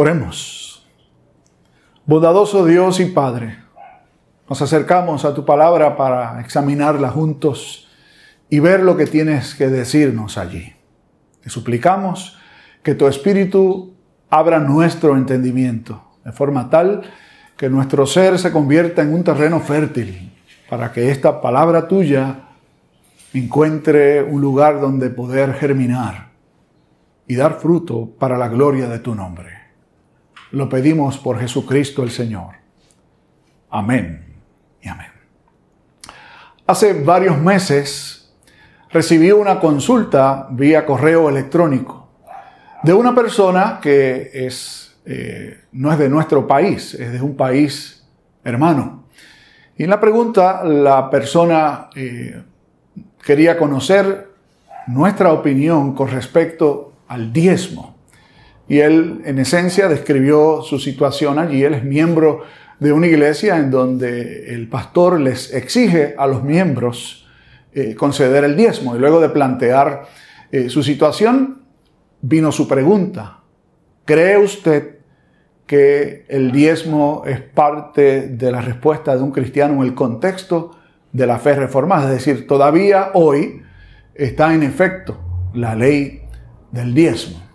Oremos. Bondadoso Dios y Padre, nos acercamos a tu palabra para examinarla juntos y ver lo que tienes que decirnos allí. Te suplicamos que tu Espíritu abra nuestro entendimiento de forma tal que nuestro ser se convierta en un terreno fértil para que esta palabra tuya encuentre un lugar donde poder germinar y dar fruto para la gloria de tu nombre. Lo pedimos por Jesucristo el Señor. Amén y amén. Hace varios meses recibí una consulta vía correo electrónico de una persona que es, eh, no es de nuestro país, es de un país hermano. Y en la pregunta la persona eh, quería conocer nuestra opinión con respecto al diezmo. Y él, en esencia, describió su situación allí. Él es miembro de una iglesia en donde el pastor les exige a los miembros eh, conceder el diezmo. Y luego de plantear eh, su situación, vino su pregunta. ¿Cree usted que el diezmo es parte de la respuesta de un cristiano en el contexto de la fe reformada? Es decir, todavía hoy está en efecto la ley del diezmo.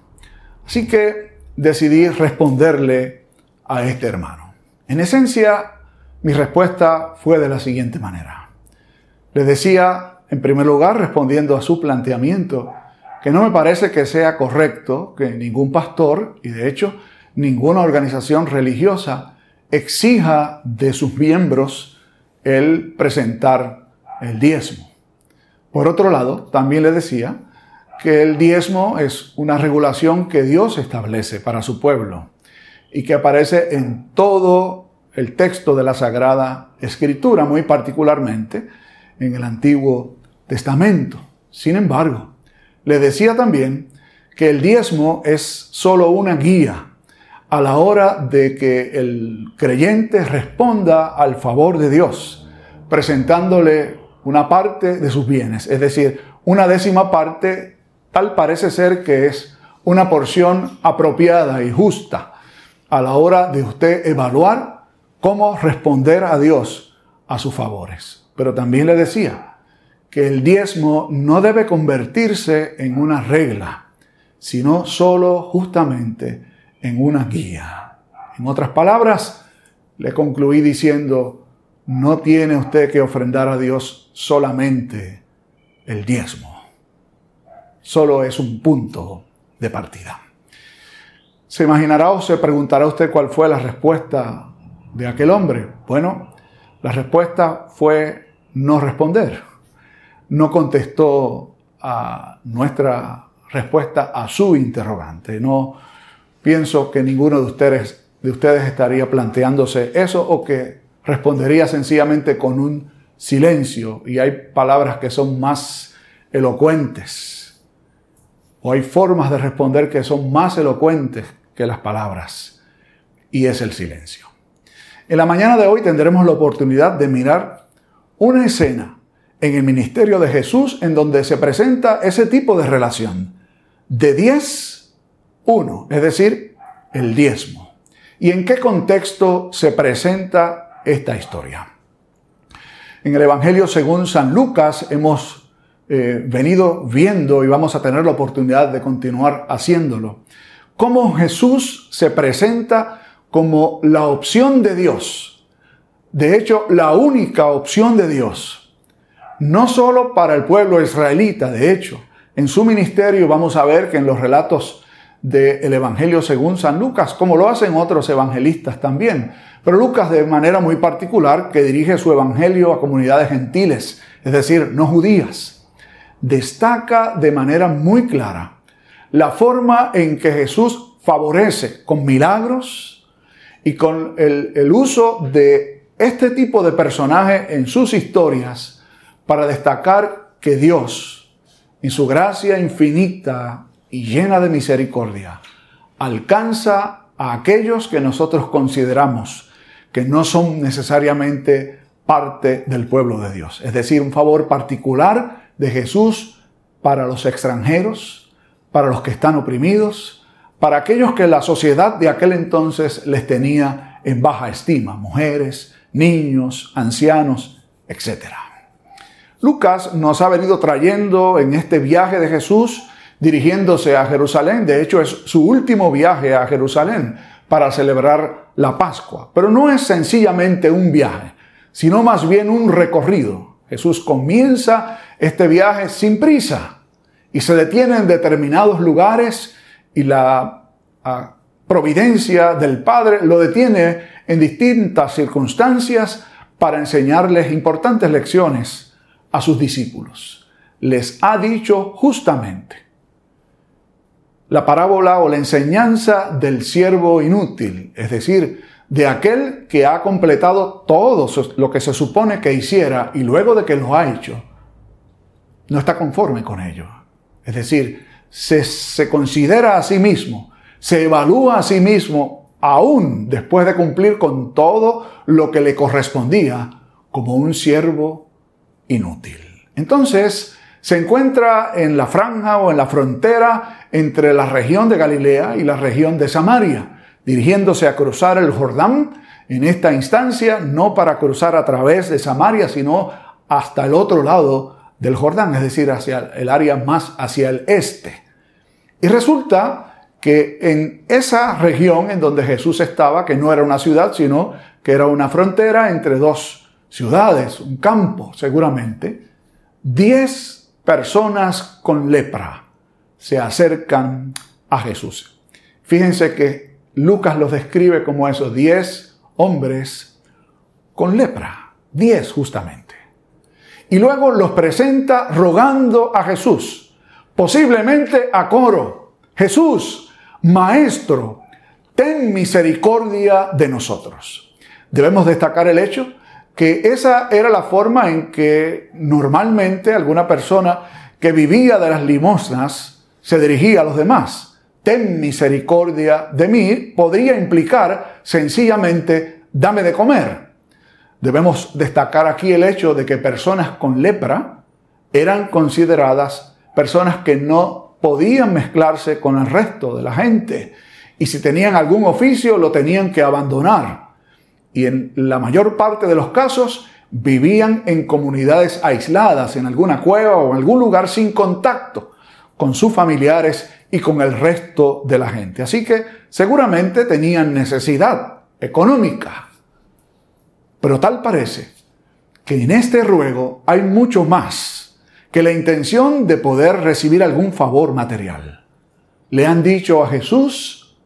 Así que decidí responderle a este hermano. En esencia, mi respuesta fue de la siguiente manera. Le decía, en primer lugar, respondiendo a su planteamiento, que no me parece que sea correcto que ningún pastor, y de hecho ninguna organización religiosa, exija de sus miembros el presentar el diezmo. Por otro lado, también le decía que el diezmo es una regulación que Dios establece para su pueblo y que aparece en todo el texto de la Sagrada Escritura, muy particularmente en el Antiguo Testamento. Sin embargo, le decía también que el diezmo es solo una guía a la hora de que el creyente responda al favor de Dios, presentándole una parte de sus bienes, es decir, una décima parte Tal parece ser que es una porción apropiada y justa a la hora de usted evaluar cómo responder a Dios a sus favores. Pero también le decía que el diezmo no debe convertirse en una regla, sino solo justamente en una guía. En otras palabras, le concluí diciendo, no tiene usted que ofrendar a Dios solamente el diezmo solo es un punto de partida. ¿Se imaginará o se preguntará usted cuál fue la respuesta de aquel hombre? Bueno, la respuesta fue no responder. No contestó a nuestra respuesta a su interrogante. No pienso que ninguno de ustedes, de ustedes estaría planteándose eso o que respondería sencillamente con un silencio. Y hay palabras que son más elocuentes hay formas de responder que son más elocuentes que las palabras, y es el silencio. En la mañana de hoy tendremos la oportunidad de mirar una escena en el ministerio de Jesús en donde se presenta ese tipo de relación. De 10, 1, es decir, el diezmo. ¿Y en qué contexto se presenta esta historia? En el Evangelio según San Lucas hemos eh, venido viendo y vamos a tener la oportunidad de continuar haciéndolo. Cómo Jesús se presenta como la opción de Dios. De hecho, la única opción de Dios. No solo para el pueblo israelita, de hecho. En su ministerio vamos a ver que en los relatos del Evangelio según San Lucas, como lo hacen otros evangelistas también. Pero Lucas de manera muy particular que dirige su Evangelio a comunidades gentiles, es decir, no judías destaca de manera muy clara la forma en que Jesús favorece con milagros y con el, uso de este tipo de personaje en sus historias para destacar que Dios, en su gracia infinita y llena de misericordia, alcanza a aquellos que nosotros consideramos que no son necesariamente parte del pueblo de Dios. Es decir, un favor particular de Jesús para los extranjeros, para los que están oprimidos, para aquellos que la sociedad de aquel entonces les tenía en baja estima, mujeres, niños, ancianos, etc. Lucas nos ha venido trayendo en este viaje de Jesús dirigiéndose a Jerusalén. De hecho, es su último viaje a Jerusalén para celebrar la Pascua. Pero no es sencillamente un viaje, sino más bien un recorrido. Jesús comienza este viaje sin prisa y se detiene en determinados lugares y la ah, providencia del Padre lo detiene en distintas circunstancias para enseñarles importantes lecciones a sus discípulos. Les ha dicho justamente, la parábola o la enseñanza del siervo inútil, es decir, de aquel que ha completado todo lo que se supone que hiciera y luego de que lo ha hecho, no está conforme con ello. Es decir, se, se considera a sí mismo, se evalúa a sí mismo, aún después de cumplir con todo lo que le correspondía, como un siervo inútil. Entonces, se encuentra en la franja o en la frontera entre la región de Galilea y la región de Samaria, dirigiéndose a cruzar el Jordán en esta instancia, no para cruzar a través de Samaria, sino hasta el otro lado del Jordán, es decir, hacia el área más hacia el este. Y resulta que en esa región en donde Jesús estaba, que no era una ciudad, sino que era una frontera entre dos ciudades, un campo seguramente, diez personas con lepra se acercan a Jesús. Fíjense que Lucas los describe como esos diez hombres con lepra, diez justamente. Y luego los presenta rogando a Jesús, posiblemente a coro, Jesús, Maestro, ten misericordia de nosotros. Debemos destacar el hecho que esa era la forma en que normalmente alguna persona que vivía de las limosnas se dirigía a los demás. Ten misericordia de mí podría implicar sencillamente dame de comer. Debemos destacar aquí el hecho de que personas con lepra eran consideradas personas que no podían mezclarse con el resto de la gente y si tenían algún oficio lo tenían que abandonar y en la mayor parte de los casos vivían en comunidades aisladas, en alguna cueva o en algún lugar sin contacto con sus familiares y con el resto de la gente. Así que seguramente tenían necesidad económica. Pero tal parece que en este ruego hay mucho más que la intención de poder recibir algún favor material. Le han dicho a Jesús,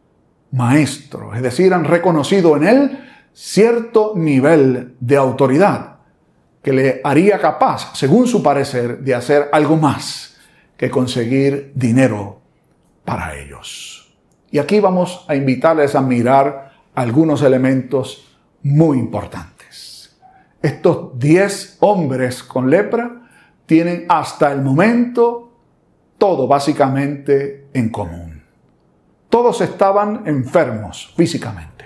Maestro, es decir, han reconocido en él cierto nivel de autoridad que le haría capaz, según su parecer, de hacer algo más que conseguir dinero para ellos. Y aquí vamos a invitarles a mirar algunos elementos muy importantes. Estos diez hombres con lepra tienen hasta el momento todo básicamente en común. Todos estaban enfermos físicamente.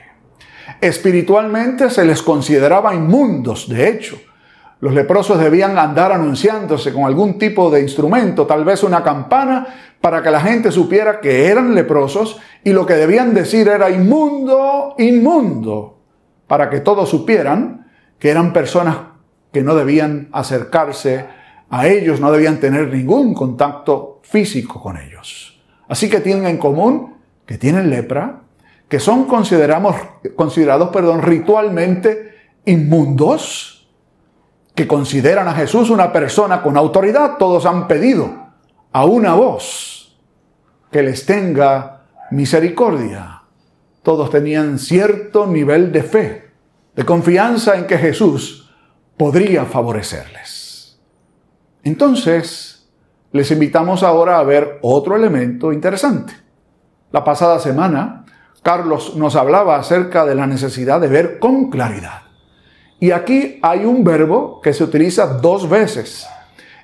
Espiritualmente se les consideraba inmundos, de hecho. Los leprosos debían andar anunciándose con algún tipo de instrumento, tal vez una campana, para que la gente supiera que eran leprosos y lo que debían decir era inmundo, inmundo, para que todos supieran que eran personas que no debían acercarse a ellos, no debían tener ningún contacto físico con ellos. Así que tienen en común que tienen lepra, que son consideramos, considerados perdón, ritualmente inmundos, que consideran a Jesús una persona con autoridad, todos han pedido a una voz que les tenga misericordia. Todos tenían cierto nivel de fe, de confianza en que Jesús podría favorecerles. Entonces, les invitamos ahora a ver otro elemento interesante. La pasada semana Carlos nos hablaba acerca de la necesidad de ver con claridad. Y aquí hay un verbo que se utiliza dos veces.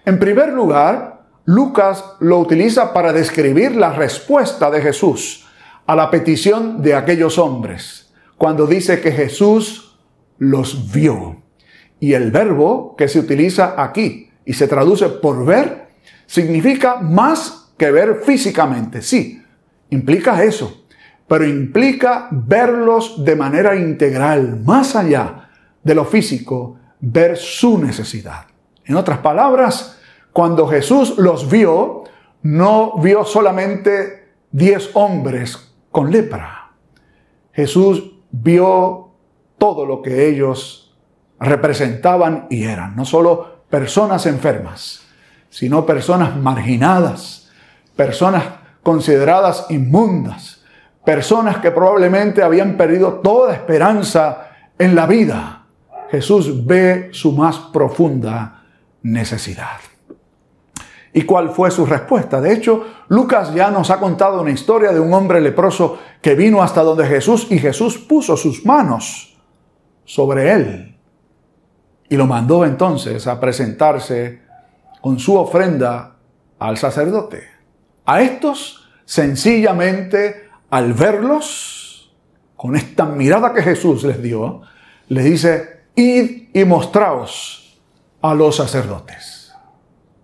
En primer lugar, Lucas lo utiliza para describir la respuesta de Jesús a la petición de aquellos hombres, cuando dice que Jesús los vio. Y el verbo que se utiliza aquí y se traduce por ver, significa más que ver físicamente. Sí, implica eso, pero implica verlos de manera integral, más allá de lo físico, ver su necesidad. En otras palabras, cuando Jesús los vio, no vio solamente diez hombres con lepra. Jesús vio todo lo que ellos representaban y eran, no solo personas enfermas, sino personas marginadas, personas consideradas inmundas, personas que probablemente habían perdido toda esperanza en la vida. Jesús ve su más profunda necesidad. ¿Y cuál fue su respuesta? De hecho, Lucas ya nos ha contado una historia de un hombre leproso que vino hasta donde Jesús y Jesús puso sus manos sobre él y lo mandó entonces a presentarse con su ofrenda al sacerdote. A estos, sencillamente, al verlos, con esta mirada que Jesús les dio, les dice, id y mostraos a los sacerdotes.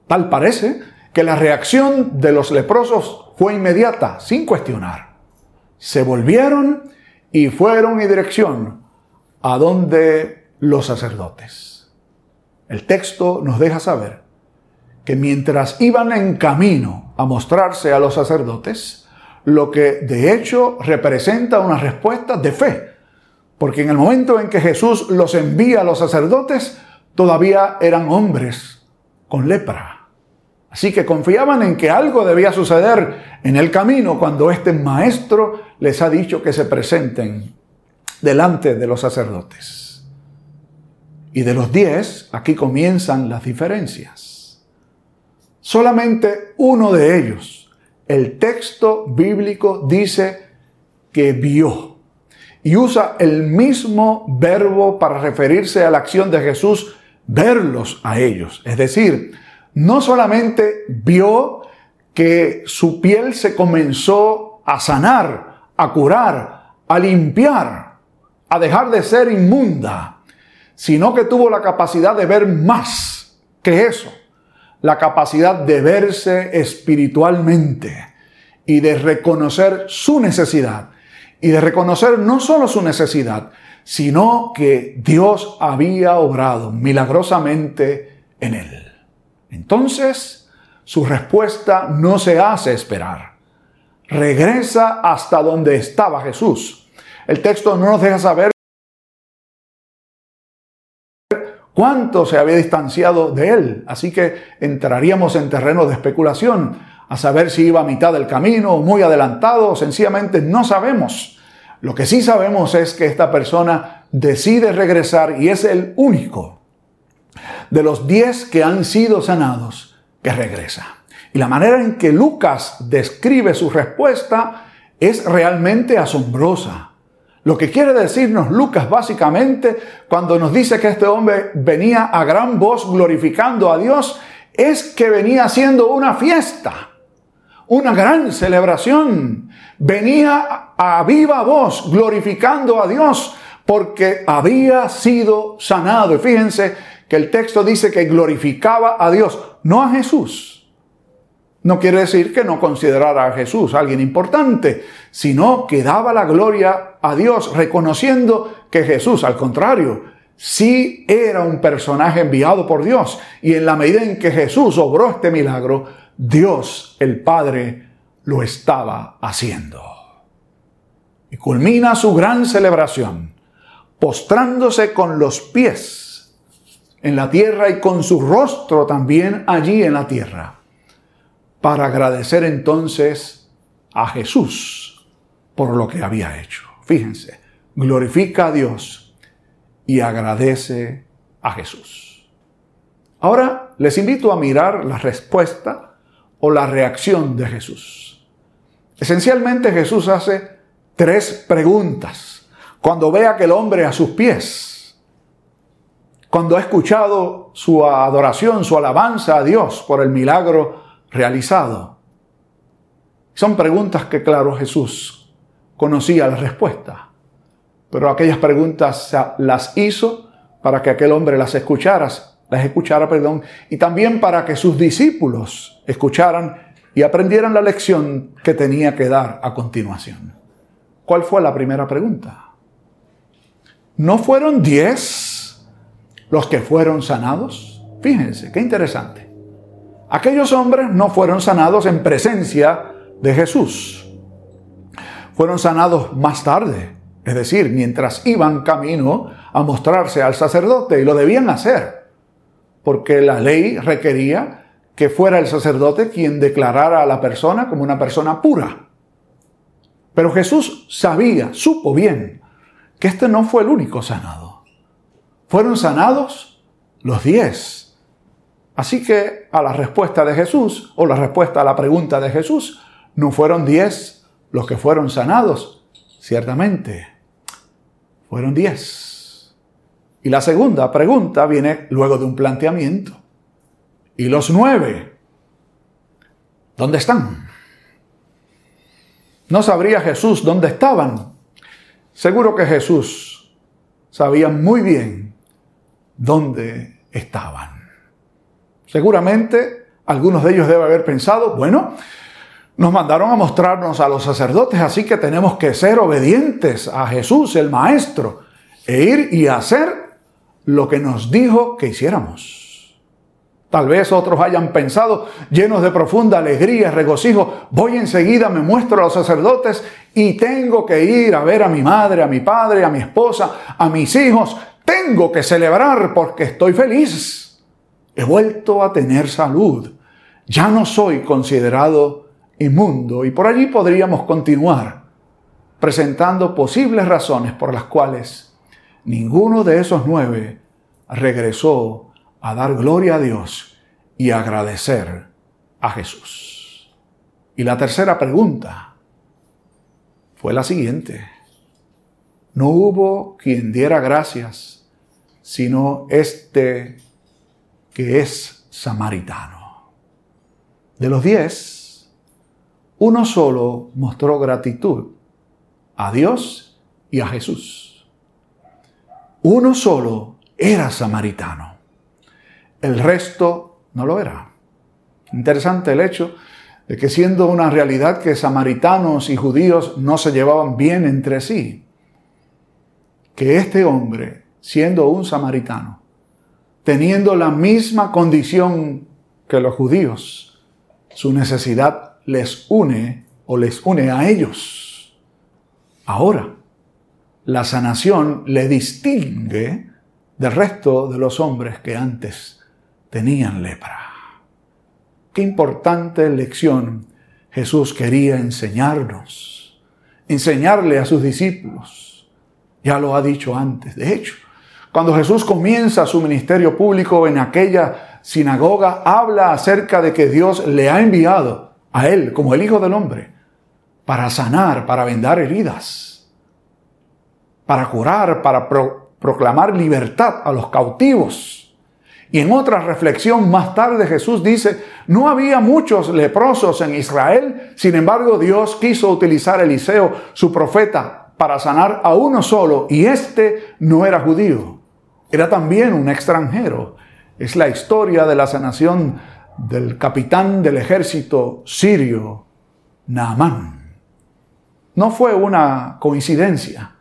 Tal parece que la reacción de los leprosos fue inmediata, sin cuestionar. Se volvieron y fueron en dirección a donde los sacerdotes. El texto nos deja saber que mientras iban en camino a mostrarse a los sacerdotes, lo que de hecho representa una respuesta de fe, porque en el momento en que Jesús los envía a los sacerdotes, todavía eran hombres con lepra. Así que confiaban en que algo debía suceder en el camino cuando este maestro les ha dicho que se presenten delante de los sacerdotes. Y de los diez, aquí comienzan las diferencias. Solamente uno de ellos, el texto bíblico dice que vio. Y usa el mismo verbo para referirse a la acción de Jesús, verlos a ellos. Es decir, no solamente vio que su piel se comenzó a sanar, a curar, a limpiar, a dejar de ser inmunda, sino que tuvo la capacidad de ver más que eso la capacidad de verse espiritualmente y de reconocer su necesidad. Y de reconocer no solo su necesidad, sino que Dios había obrado milagrosamente en él. Entonces, su respuesta no se hace esperar. Regresa hasta donde estaba Jesús. El texto no nos deja saber cuánto se había distanciado de él. Así que entraríamos en terreno de especulación, a saber si iba a mitad del camino, muy adelantado, sencillamente no sabemos. Lo que sí sabemos es que esta persona decide regresar y es el único de los diez que han sido sanados que regresa. Y la manera en que Lucas describe su respuesta es realmente asombrosa. Lo que quiere decirnos Lucas básicamente cuando nos dice que este hombre venía a gran voz glorificando a Dios es que venía haciendo una fiesta, una gran celebración. Venía a viva voz glorificando a Dios porque había sido sanado. Y fíjense que el texto dice que glorificaba a Dios, no a Jesús no quiere decir que no considerara a Jesús alguien importante, sino que daba la gloria a Dios, reconociendo que Jesús, al contrario, sí era un personaje enviado por Dios. Y en la medida en que Jesús obró este milagro, Dios, el Padre, lo estaba haciendo. Y culmina su gran celebración, postrándose con los pies en la tierra y con su rostro también allí en la tierra para agradecer entonces a Jesús por lo que había hecho. Fíjense, glorifica a Dios y agradece a Jesús. Ahora les invito a mirar la respuesta o la reacción de Jesús. Esencialmente Jesús hace tres preguntas. Cuando ve a aquel hombre a sus pies, cuando ha escuchado su adoración, su alabanza a Dios por el milagro realizado? Son preguntas que, claro, Jesús conocía la respuesta, pero aquellas preguntas las hizo para que aquel hombre las escuchara, las escuchara, perdón, y también para que sus discípulos escucharan y aprendieran la lección que tenía que dar a continuación. ¿Cuál fue la primera pregunta? ¿No fueron diez los que fueron sanados? Fíjense, qué interesante. Aquellos hombres no fueron sanados en presencia de Jesús. Fueron sanados más tarde, es decir, mientras iban camino a mostrarse al sacerdote y lo debían hacer, porque la ley requería que fuera el sacerdote quien declarara a la persona como una persona pura. Pero Jesús sabía, supo bien, que este no fue el único sanado. Fueron sanados los diez. Así que a la respuesta de Jesús, o la respuesta a la pregunta de Jesús, no fueron diez los que fueron sanados, ciertamente. Fueron diez. Y la segunda pregunta viene luego de un planteamiento. ¿Y los nueve? ¿Dónde están? No sabría Jesús dónde estaban. Seguro que Jesús sabía muy bien dónde estaban. Seguramente algunos de ellos deben haber pensado, bueno, nos mandaron a mostrarnos a los sacerdotes, así que tenemos que ser obedientes a Jesús, el Maestro, e ir y hacer lo que nos dijo que hiciéramos. Tal vez otros hayan pensado, llenos de profunda alegría y regocijo, voy enseguida, me muestro a los sacerdotes y tengo que ir a ver a mi madre, a mi padre, a mi esposa, a mis hijos. Tengo que celebrar porque estoy feliz. He vuelto a tener salud. Ya no soy considerado y por allí podríamos continuar presentando posibles razones por las cuales ninguno de esos nueve regresó a dar gloria a Dios y agradecer a Jesús. Y la tercera pregunta fue la siguiente. No hubo quien diera gracias, sino este que es samaritano. De los diez, uno solo mostró gratitud a Dios y a Jesús. Uno solo era samaritano el resto no lo era. Interesante el hecho de que siendo una realidad que samaritanos y judíos no se llevaban bien entre sí, que este hombre, siendo un samaritano, teniendo la misma condición que los judíos, su necesidad les une o les une a ellos. Ahora, la sanación le distingue del resto de los hombres que antes tenían lepra. Qué importante lección Jesús quería enseñarnos, enseñarle a sus discípulos. Ya lo ha dicho antes. De hecho, cuando Jesús comienza su ministerio público en aquella sinagoga, habla acerca de que Dios le ha enviado a él como el Hijo del Hombre para sanar, para vendar heridas, para curar, para proclamar libertad a los cautivos y en otra reflexión más tarde Jesús dice, no había muchos leprosos en Israel, sin embargo Dios quiso utilizar a Eliseo, su profeta, para sanar a uno solo, y este no era judío, era también un extranjero. Es la historia de la sanación del capitán del ejército sirio, Naamán. No fue una coincidencia,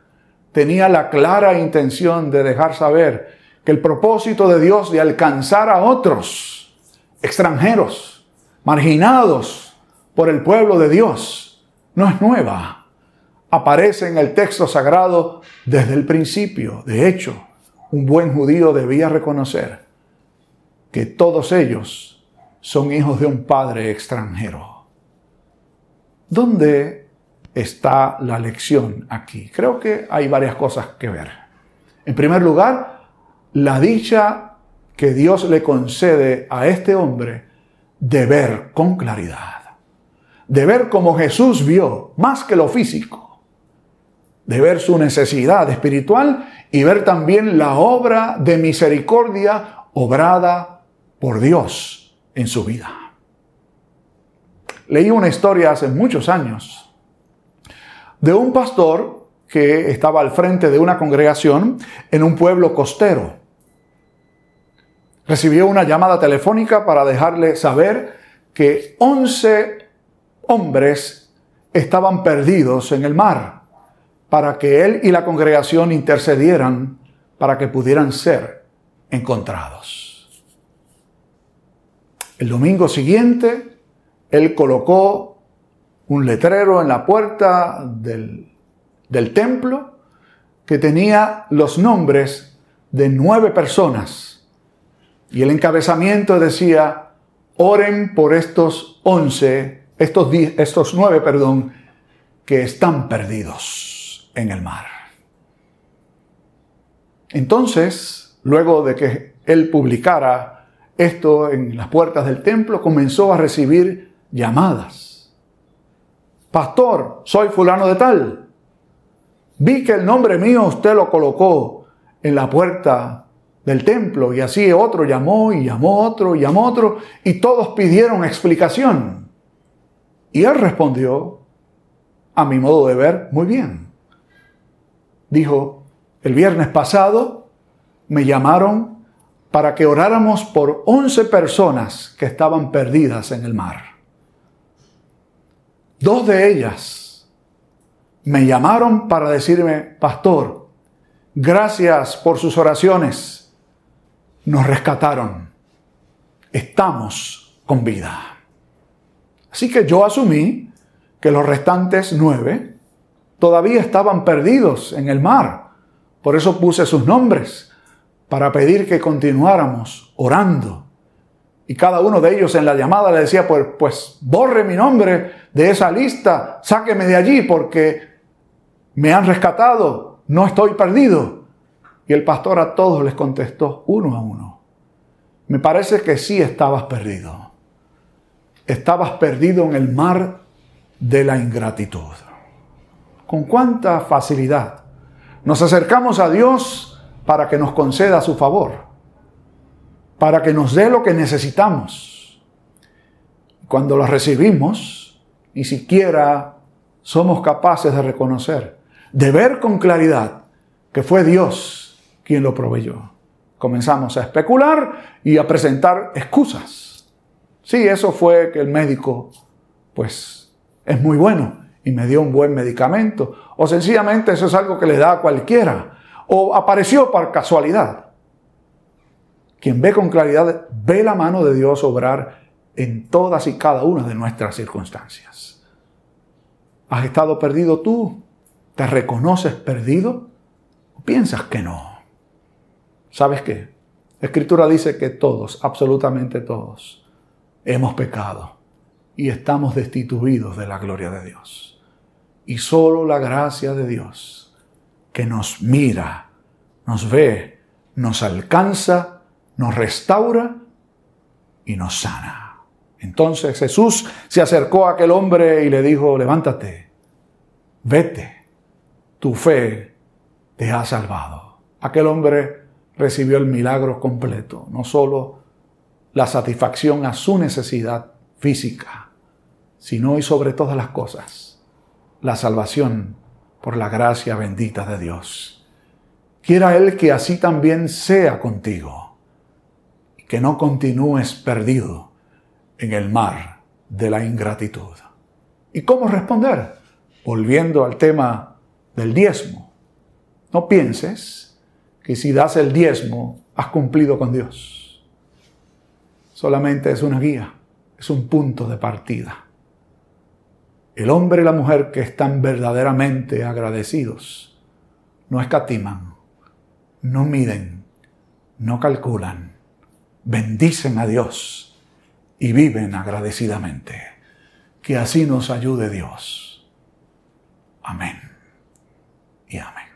tenía la clara intención de dejar saber que el propósito de Dios de alcanzar a otros extranjeros, marginados por el pueblo de Dios, no es nueva. Aparece en el texto sagrado desde el principio. De hecho, un buen judío debía reconocer que todos ellos son hijos de un padre extranjero. ¿Dónde está la lección aquí? Creo que hay varias cosas que ver. En primer lugar, la dicha que Dios le concede a este hombre de ver con claridad, de ver como Jesús vio, más que lo físico, de ver su necesidad espiritual y ver también la obra de misericordia obrada por Dios en su vida. Leí una historia hace muchos años de un pastor que estaba al frente de una congregación en un pueblo costero recibió una llamada telefónica para dejarle saber que 11 hombres estaban perdidos en el mar, para que él y la congregación intercedieran para que pudieran ser encontrados. El domingo siguiente, él colocó un letrero en la puerta del, del templo que tenía los nombres de nueve personas. Y el encabezamiento decía, oren por estos once, estos, estos nueve, perdón, que están perdidos en el mar. Entonces, luego de que él publicara esto en las puertas del templo, comenzó a recibir llamadas. Pastor, soy fulano de tal. Vi que el nombre mío usted lo colocó en la puerta del templo y así otro llamó y llamó otro y llamó otro y todos pidieron explicación. Y él respondió, a mi modo de ver, muy bien. Dijo, el viernes pasado me llamaron para que oráramos por 11 personas que estaban perdidas en el mar. Dos de ellas me llamaron para decirme, pastor, gracias por sus oraciones nos rescataron. Estamos con vida. Así que yo asumí que los restantes nueve todavía estaban perdidos en el mar. Por eso puse sus nombres, para pedir que continuáramos orando. Y cada uno de ellos en la llamada le decía, pues, pues borre mi nombre de esa lista, sáqueme de allí porque me han rescatado, no estoy perdido. Y el pastor a todos les contestó uno a uno. Me parece que sí estabas perdido. Estabas perdido en el mar de la ingratitud. Con cuánta facilidad nos acercamos a Dios para que nos conceda su favor, para que nos dé lo que necesitamos. Cuando lo recibimos, ni siquiera somos capaces de reconocer, de ver con claridad que fue Dios quien lo proveyó. Comenzamos a especular y a presentar excusas. Sí, eso fue que el médico, pues, es muy bueno y me dio un buen medicamento. O sencillamente eso es algo que le da a cualquiera. O apareció por casualidad. Quien ve con claridad ve la mano de Dios obrar en todas y cada una de nuestras circunstancias. ¿Has estado perdido tú? ¿Te reconoces perdido? ¿O piensas que no? ¿Sabes qué? La escritura dice que todos, absolutamente todos, hemos pecado y estamos destituidos de la gloria de Dios. Y solo la gracia de Dios, que nos mira, nos ve, nos alcanza, nos restaura y nos sana. Entonces Jesús se acercó a aquel hombre y le dijo, levántate, vete, tu fe te ha salvado. Aquel hombre recibió el milagro completo, no solo la satisfacción a su necesidad física, sino y sobre todas las cosas, la salvación por la gracia bendita de Dios. Quiera Él que así también sea contigo, y que no continúes perdido en el mar de la ingratitud. ¿Y cómo responder? Volviendo al tema del diezmo. No pienses que si das el diezmo, has cumplido con Dios. Solamente es una guía, es un punto de partida. El hombre y la mujer que están verdaderamente agradecidos no escatiman, no miden, no calculan, bendicen a Dios y viven agradecidamente. Que así nos ayude Dios. Amén y amén.